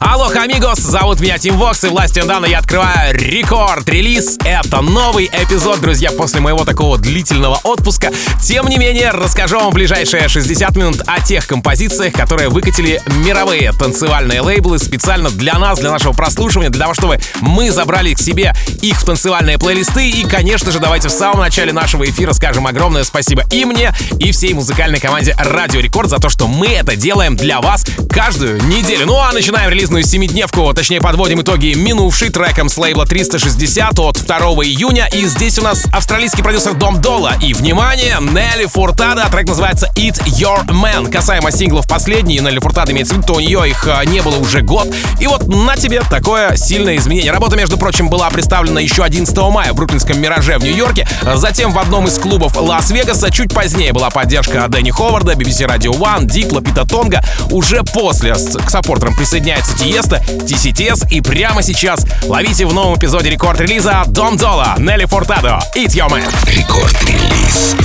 Алло, амигос, зовут меня Тим Вокс, и властью Дана я открываю рекорд-релиз. Это новый эпизод, друзья, после моего такого длительного отпуска. Тем не менее, расскажу вам в ближайшие 60 минут о тех композициях, которые выкатили мировые танцевальные лейблы специально для нас, для нашего прослушивания, для того, чтобы мы забрали к себе их в танцевальные плейлисты. И, конечно же, давайте в самом начале нашего эфира скажем огромное спасибо и мне, и всей музыкальной команде Радио Рекорд за то, что мы это делаем для вас каждую неделю. Ну а начинаем релиз релизную семидневку, точнее подводим итоги минувшей треком с лейбла 360 от 2 июня. И здесь у нас австралийский продюсер Дом Дола. И, внимание, Нелли Фуртада, трек называется Eat Your Man. Касаемо синглов последний, Нелли Фуртада имеется в виду, то у нее их а, не было уже год. И вот на тебе такое сильное изменение. Работа, между прочим, была представлена еще 11 мая в Бруклинском Мираже в Нью-Йорке. Затем в одном из клубов Лас-Вегаса. Чуть позднее была поддержка Дэнни Ховарда, BBC Radio One, Дипло, Пита Тонга. Уже после к саппортерам присоединяется Тиесто, TCTS и прямо сейчас ловите в новом эпизоде рекорд-релиза Dom Dolla, Нелли Фуртадо, Eat Your Man. Record Release.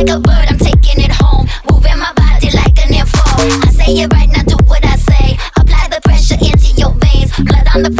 like a bird, I'm taking it home. Moving my body like an info. I say it right now, do what I say. Apply the pressure into your veins. Blood on the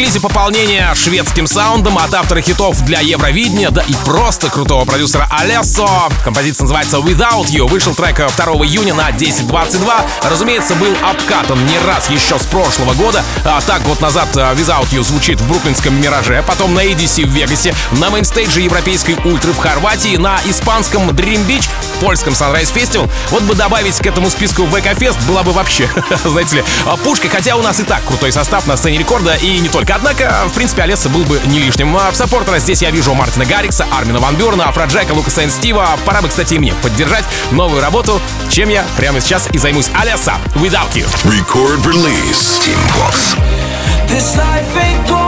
Релизе пополнение шведским саундом от автора хитов для Евровидения, да и просто крутого продюсера Алессо. Композиция называется Without You. Вышел трек 2 июня на 10.22. Разумеется, был обкатан не раз еще с прошлого года. А так год назад э, Without You звучит в бруклинском Мираже, потом на EDC в Вегасе, на мейнстейдже европейской ультры в Хорватии, на испанском Dream Beach, польском Sunrise Festival. Вот бы добавить к этому списку VK Fest была бы вообще, знаете ли, пушка. Хотя у нас и так крутой состав на сцене рекорда и не только Однако, в принципе, Олеса был бы не лишним. А в саппортера здесь я вижу Мартина Гаррикса, Армина Ван Бюрна, Афроджека, Лукаса и Стива. Пора бы, кстати, и мне поддержать новую работу, чем я прямо сейчас и займусь. Олеса, Without You. Record release. Team Fox. This life ain't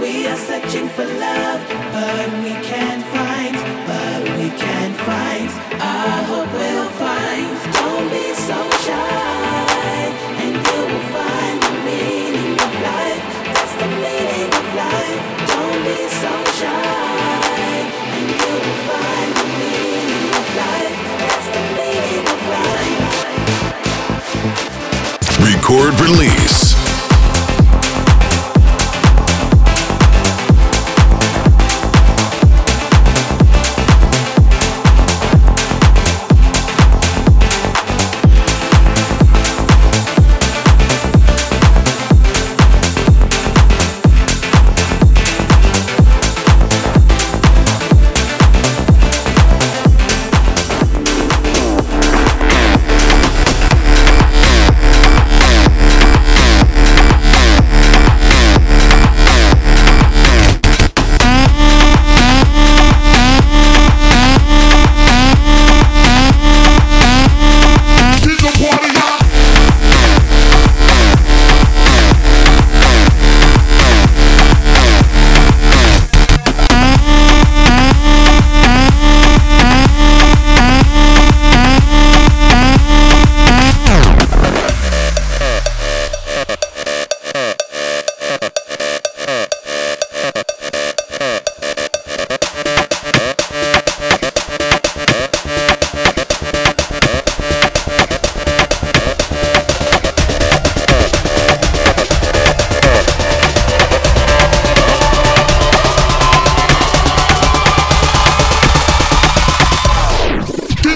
We are searching for love, but we can't find, but we can't find. I hope we'll find. Don't be so shy, and you will find the meaning of life. That's the meaning of life. Don't be so shy, and you will find the meaning of life. That's the meaning of life. Record release.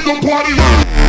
don't party rock.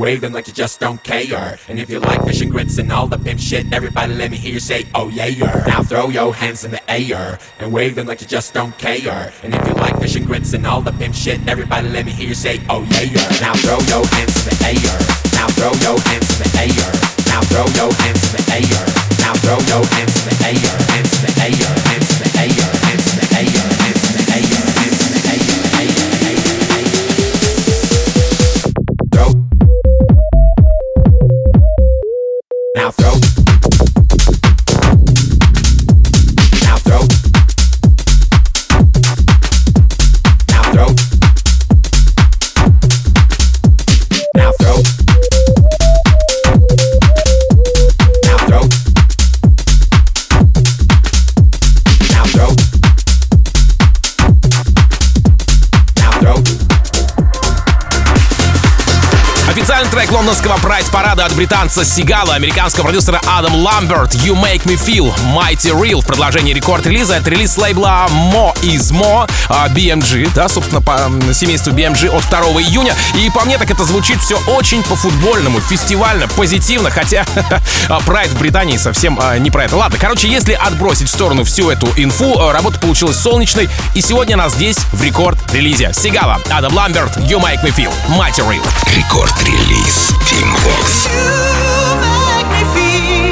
Them like you just don't care. And if you like fish and grits and all the pimp shit, everybody let me hear you say, oh yeah. Now throw your hands in the air and wave them like you just don't care. And if you like fish and grits and all the pimp shit, everybody let me hear you say, oh yeah. Now throw your hands in the air. Now throw your hands in the air. Now throw your hands in the air. Now throw your hands in the air. Hands in the air. Hands in the air. Hands in the air. Прайд-парада от британца Сигала, американского продюсера Адам Ламберт «You Make Me Feel Mighty Real» в продолжении рекорд-релиза. Это релиз лейбла Mo is Mo а, BMG, да, собственно, по семейству BMG от 2 июня. И по мне так это звучит все очень по-футбольному, фестивально, позитивно, хотя прайд в Британии совсем а, не про это. Ладно, короче, если отбросить в сторону всю эту инфу, а, работа получилась солнечной, и сегодня она здесь в рекорд-релизе. Сигала, Адам Ламберт, You Make Me Feel Mighty Real. Рекорд-релиз Team Vox. you make me feel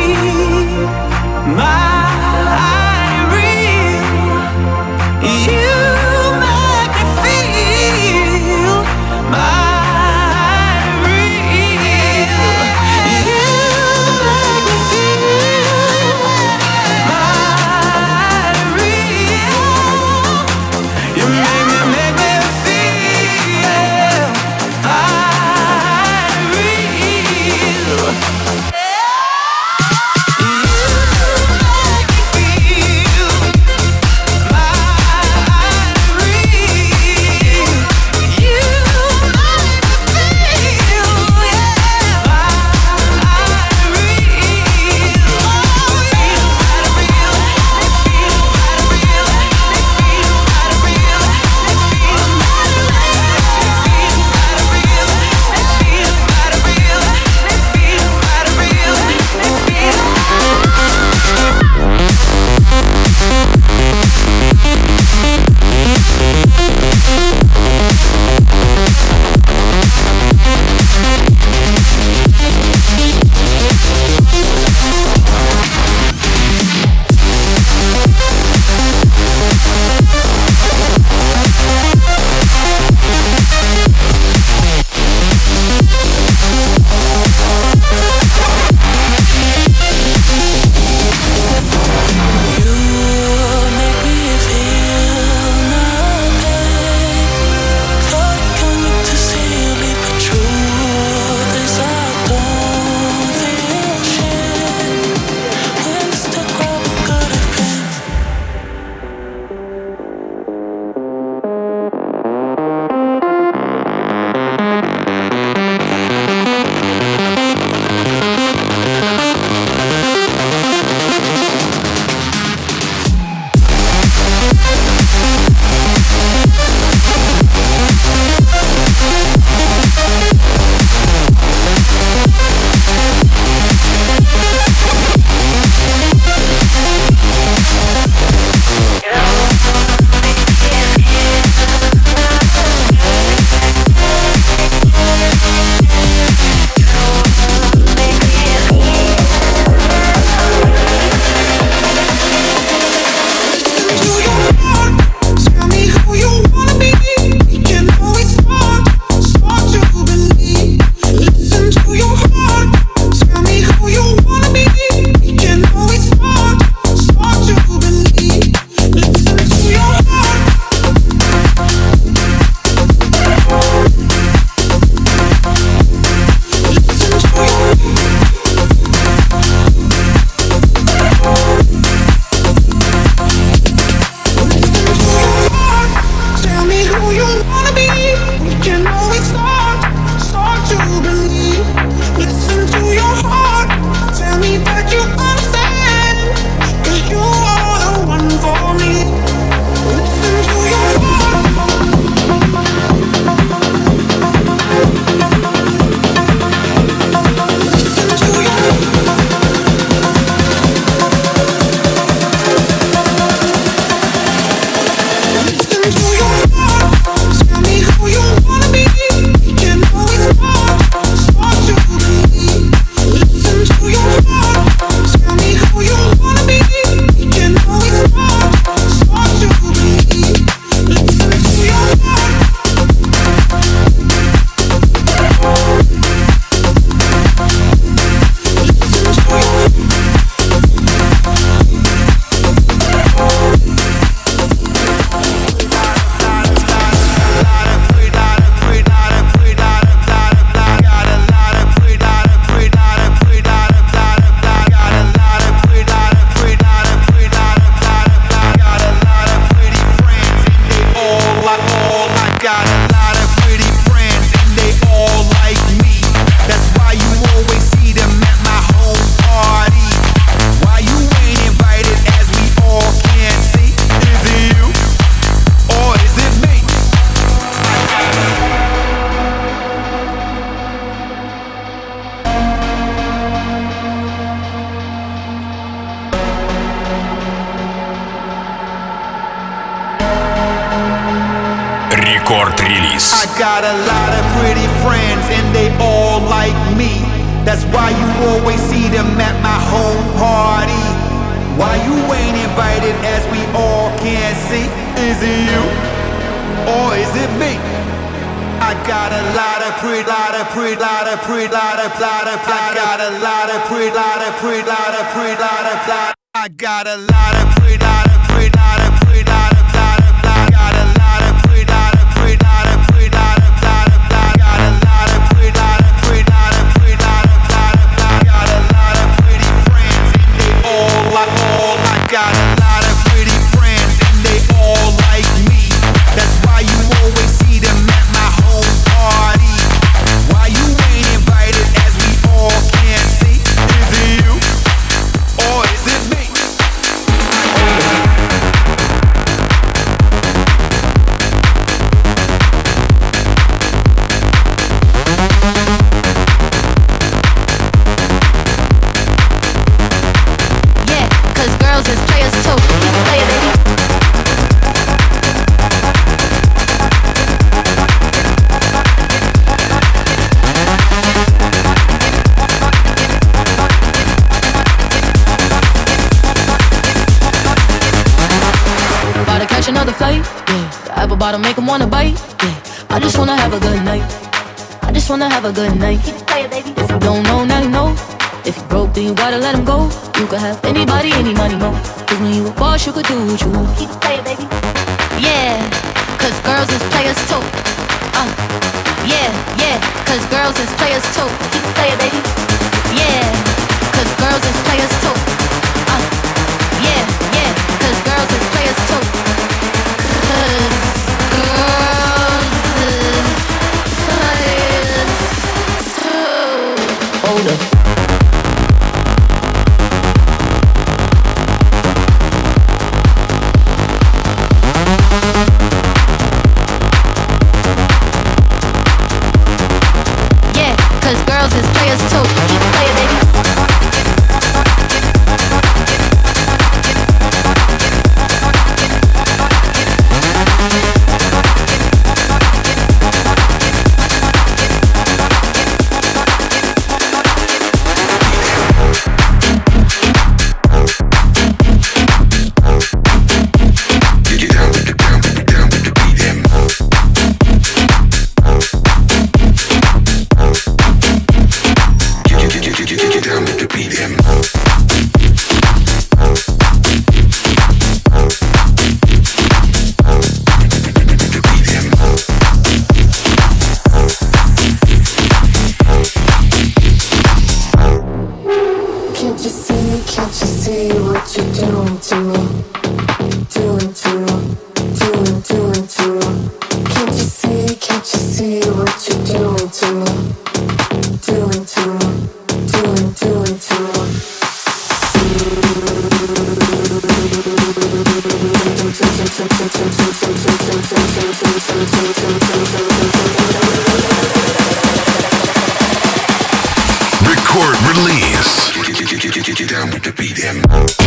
рекорд-релиз. I got a lot of pretty friends and they all like me. That's why you always see them at my home party. Why you ain't invited as we all can see? Is it you or is it me? I got a lot of pretty, lot of pretty, lot of pretty, lot of, lot of, I got a lot of pretty, lot of pretty, lot of pretty, lot of, lot. I got a lot of Flight, yeah. The apple bottom make 'em wanna bite, yeah. I just wanna have a good night. I just wanna have a good night. Keep it, baby. If you don't know, now you know. If you broke, then you gotta let him go. You could have anybody, any money, mo. Cause when you a boss, you could do what you want. Keep it, baby. Yeah, cause girls is players too. Uh, yeah, yeah, cause girls is players too. Play it, baby. Yeah, cause girls is players too. Uh, yeah, yeah, cause girls is players too. Uh. get, get, get down with the beat and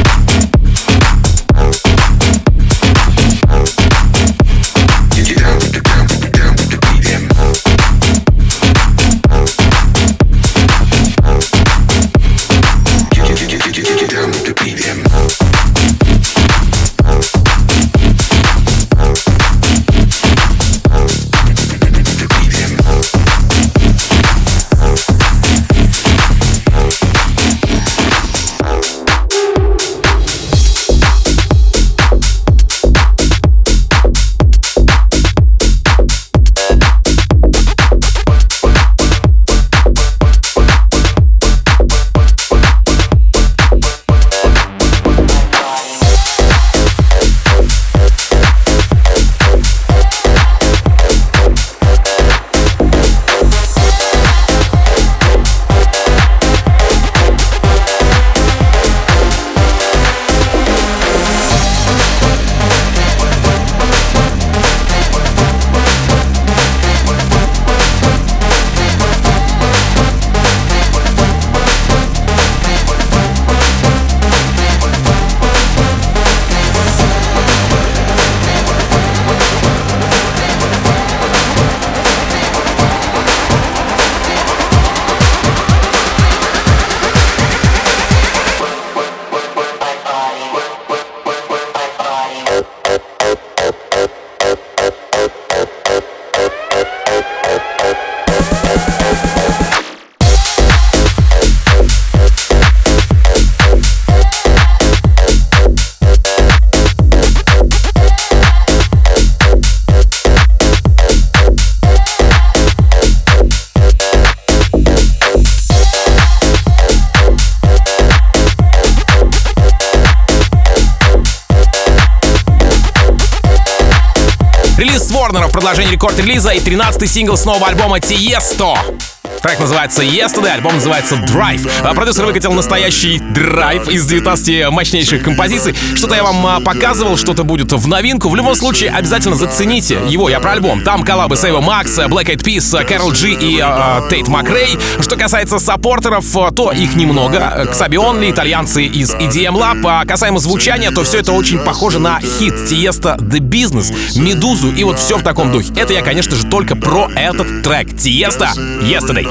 Продолжении рекорд-релиза и 13-й сингл с нового альбома Тиесто. Трек называется Yesterday, альбом называется Drive. А продюсер выкатил настоящий драйв из 19 мощнейших композиций. Что-то я вам а, показывал, что-то будет в новинку. В любом случае, обязательно зацените его, я про альбом. Там коллабы Эйва Макс, Black Eyed Peas, Кароль Джи и а, Тейт Макрей. Что касается саппортеров, то их немного. Xabi Only, итальянцы из EDM Lab. А касаемо звучания, то все это очень похоже на хит Тиесто The Business, Meduza и вот все в таком духе. Это я, конечно же, только про этот трек. Тиесто Yesterday.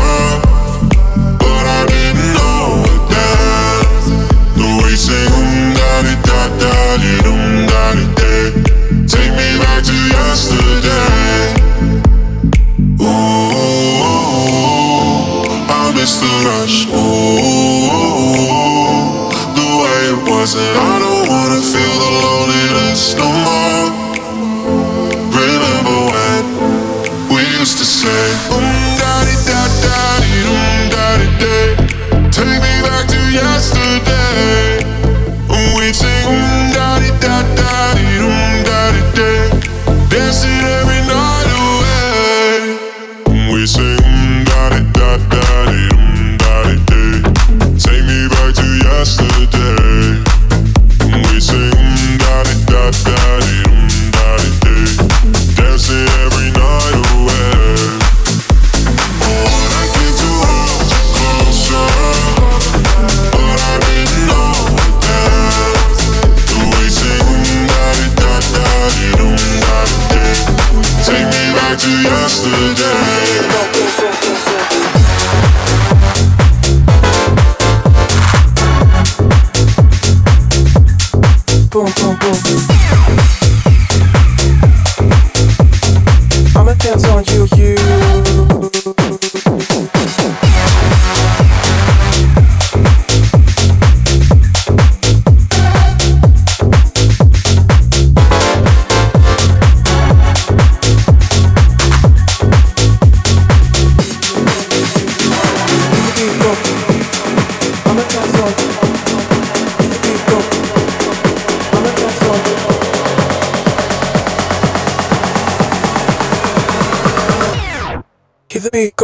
it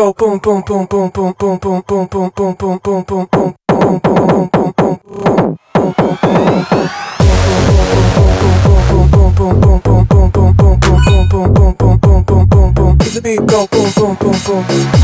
the beat go boom boom boom boom boom boom boom boom boom boom boom boom boom boom boom boom boom boom boom Hear the beat go boom boom boom boom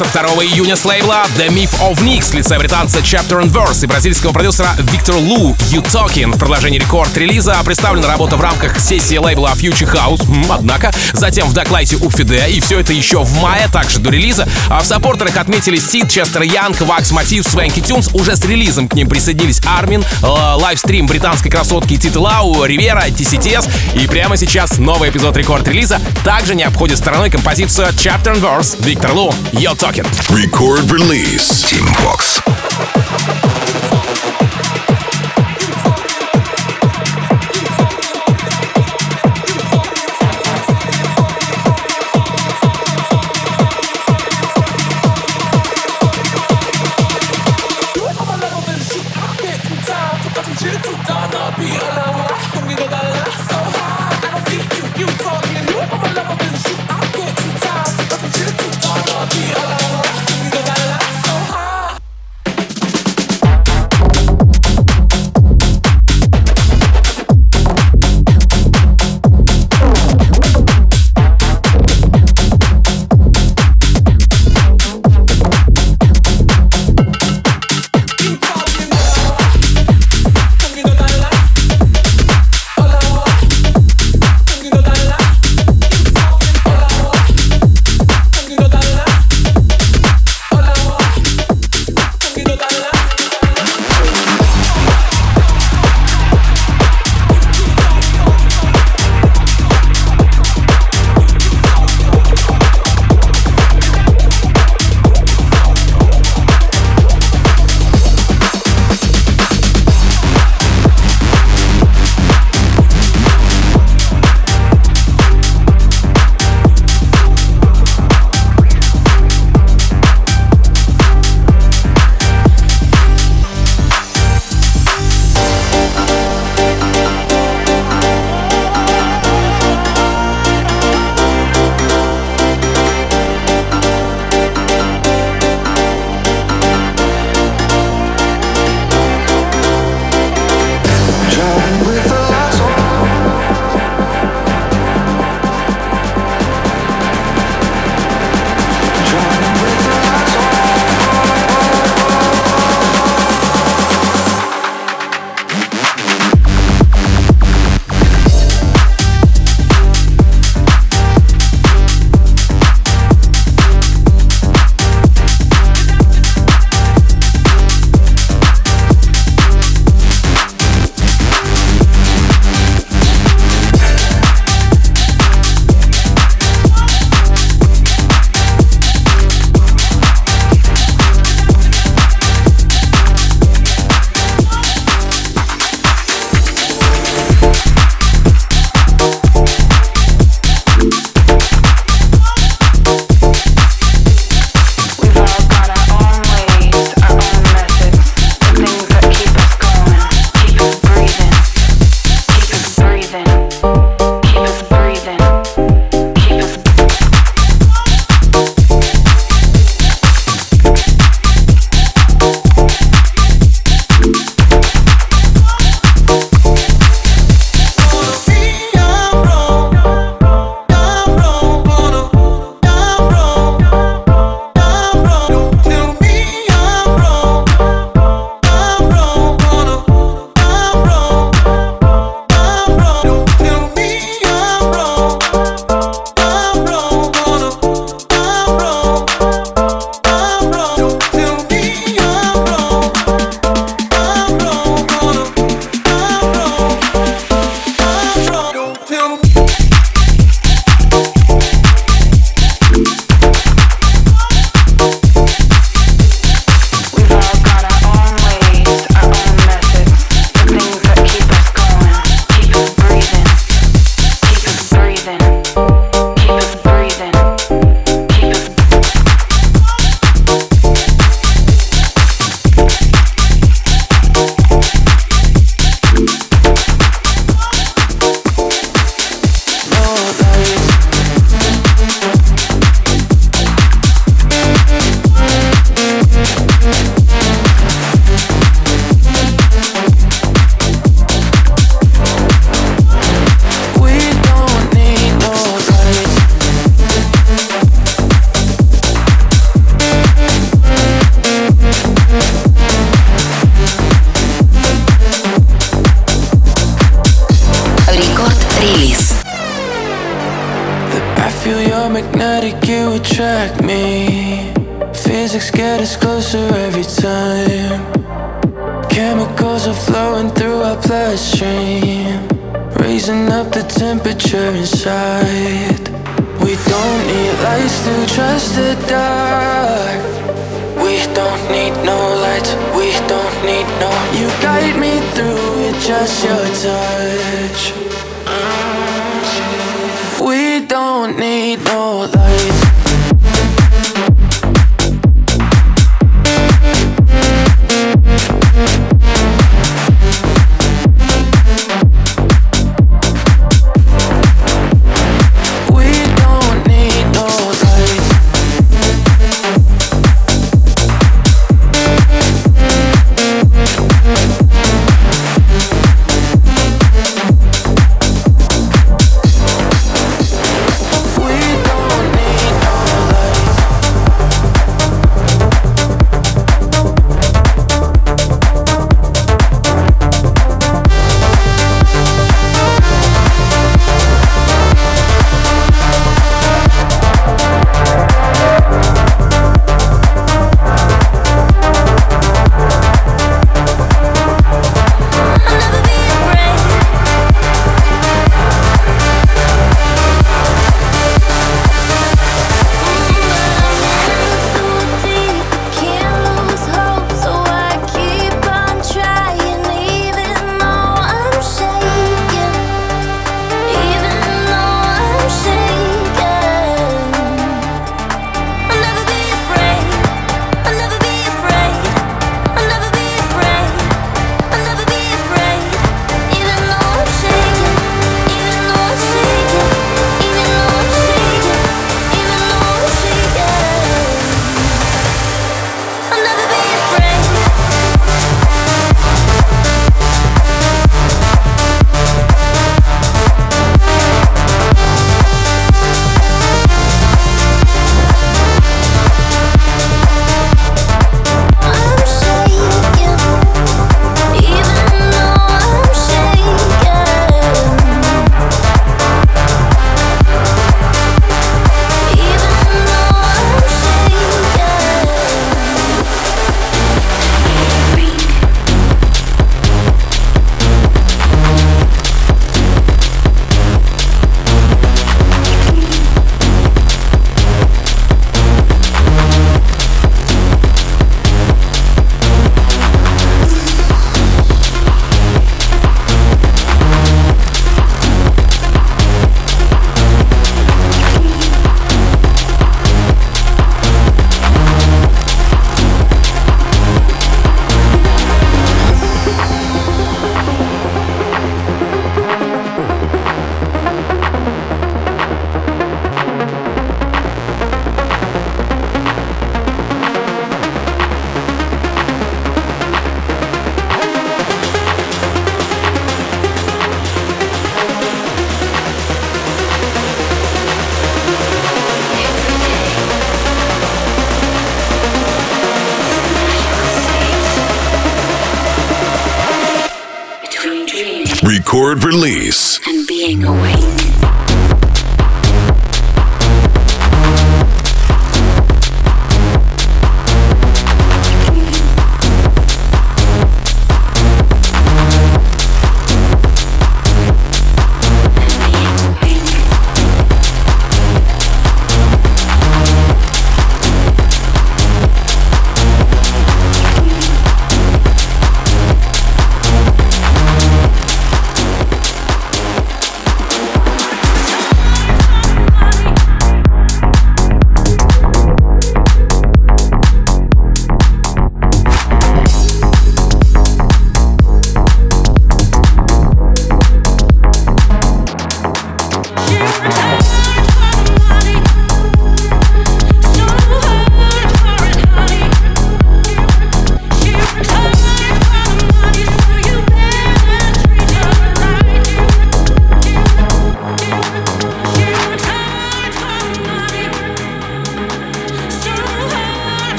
Бонусовый релиз со 2 июня с лейбла The Myth of Nix лица британца Chapter and Verse и бразильского продюсера Виктор Лу You Talking. В продолжении рекорд-релиза представлена работа в рамках сессии лейбла Future House, однако, затем в Доклайте у Фиде, и все это еще в мае, также до релиза. А в саппортерах отметили Сид, Честер Янг, Вакс Мотив, Свенки Тюнс. Уже с релизом к ним присоединились Армин, э, лайвстрим британской красотки Титы Лау, Ривера, TCTS. И прямо сейчас новый эпизод рекорд-релиза также не обходит стороной композицию Chapter and Verse Виктор Лу You're Talking. Record release. Team Vox.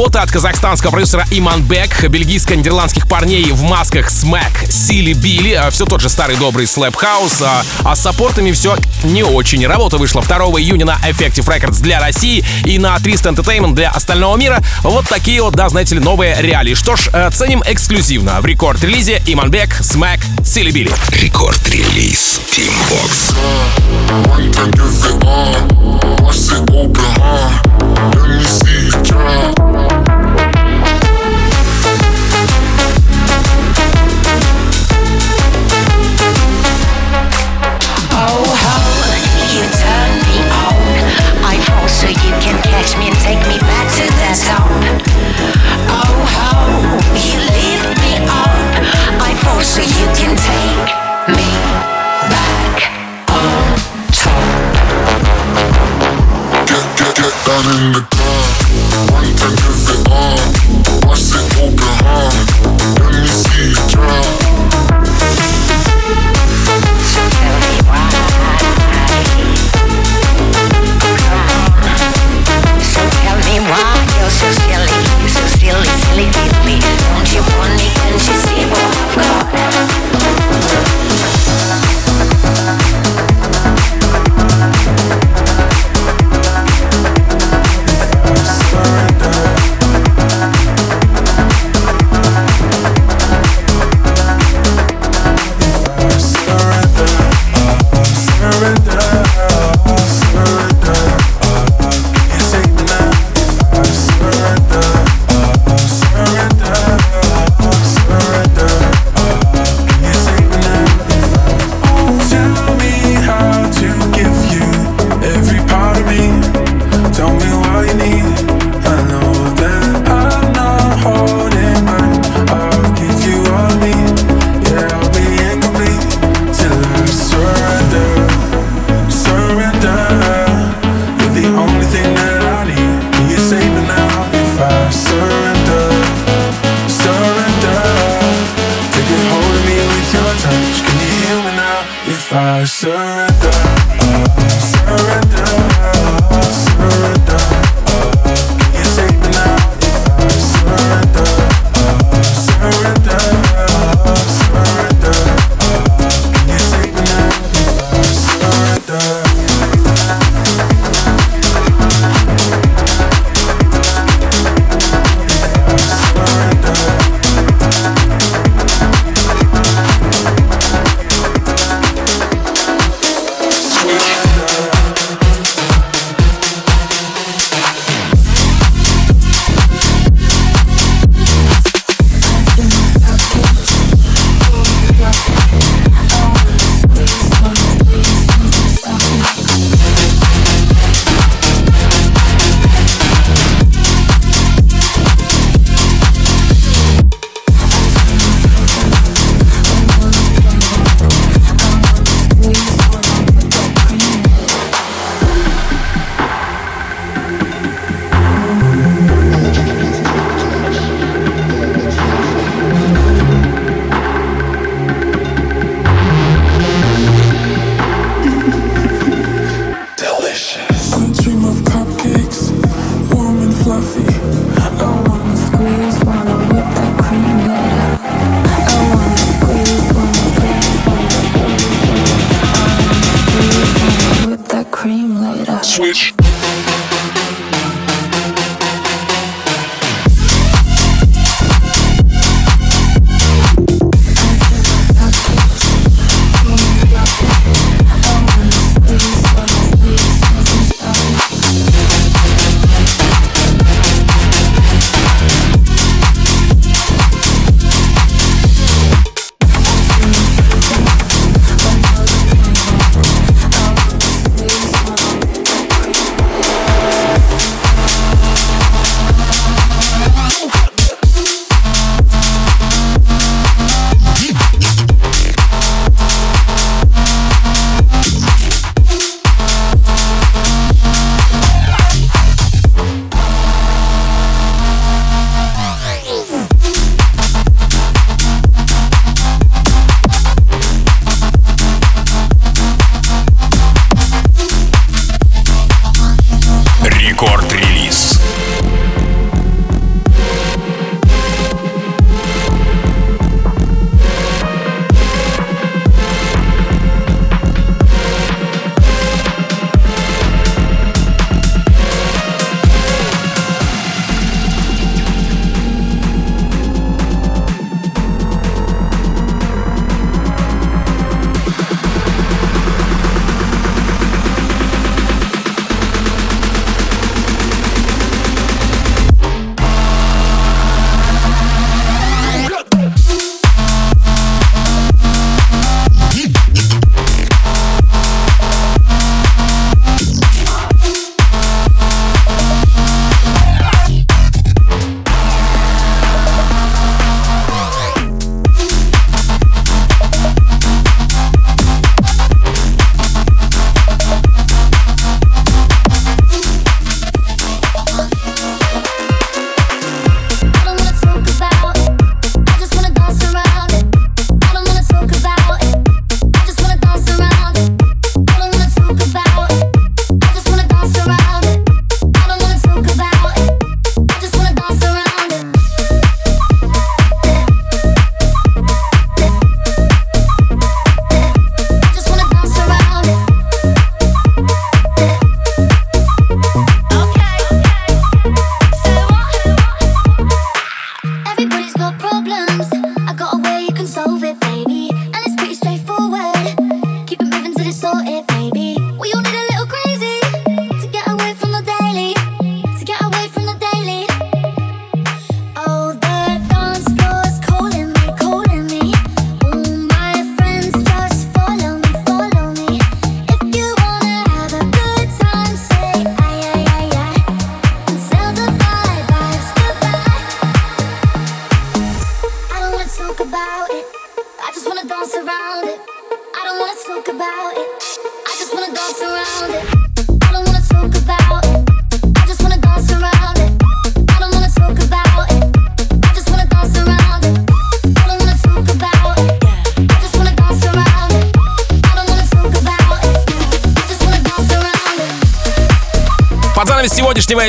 работа от казахстанского продюсера Imanbek, бельгийско-нидерландских парней в масках Smack, Silly Billy, а, все тот же старый добрый slap house, а, с саппортами все не очень. Работа вышла 2 июня на Effective Records для России и на 300 Entertainment для остального мира. Вот такие вот, да, знаете ли, новые реалии. Что ж, э, ценим эксклюзивно в рекорд-релизе Imanbek, Smack, Silly Billy. Record Release Tim Vox. me.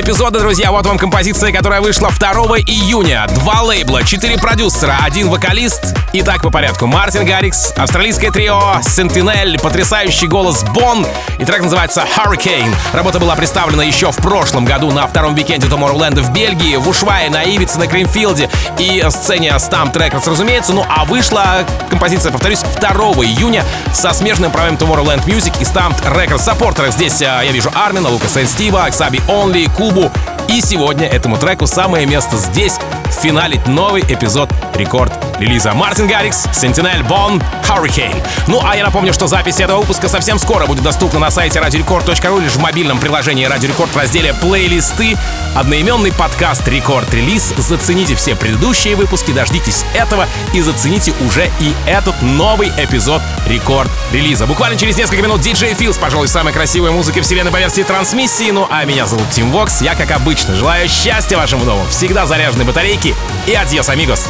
Эпизода, друзья, вот вам композиция, которая вышла 2 июня. Два лейбла, четыре продюсера, один вокалист. Итак, по порядку. Мартин Гаррикс, австралийское трио, Sentinel, потрясающий голос Bonn. И трек называется Hurricane. Работа была представлена еще в прошлом году на втором викенде Tomorrowland в Бельгии, в Ушуайе, на Ибице, на Кримфилде и сцене STMPD Records, разумеется. Ну а вышла композиция, повторюсь, 2 июня со смежным правом Tomorrowland Music и STMPD Records. Саппортерах здесь а, я вижу Армина, Лукаса Стива, Xabi Only, Кубу. И сегодня этому треку самое место здесь, финалить новый эпизод Record Release а Martin Garrix, Sentinel, Bonn, Hurricane. Ну а я напомню, что запись этого выпуска совсем скоро будет доступна на сайте radiorecord.ru или в мобильном приложении Radio Record в разделе «Плейлисты». Одноименный подкаст «Record Release». Зацените все предыдущие выпуски, дождитесь этого и зацените уже и этот новый эпизод Record Release а. Буквально через несколько минут DJ Feel с, пожалуй, самой красивой музыкой вселенной по версии TranceMission. Ну а меня зовут Тим Вокс. Я, как обычно, желаю счастья вашему дому, всегда заряженной батарейки и адьос, амигос.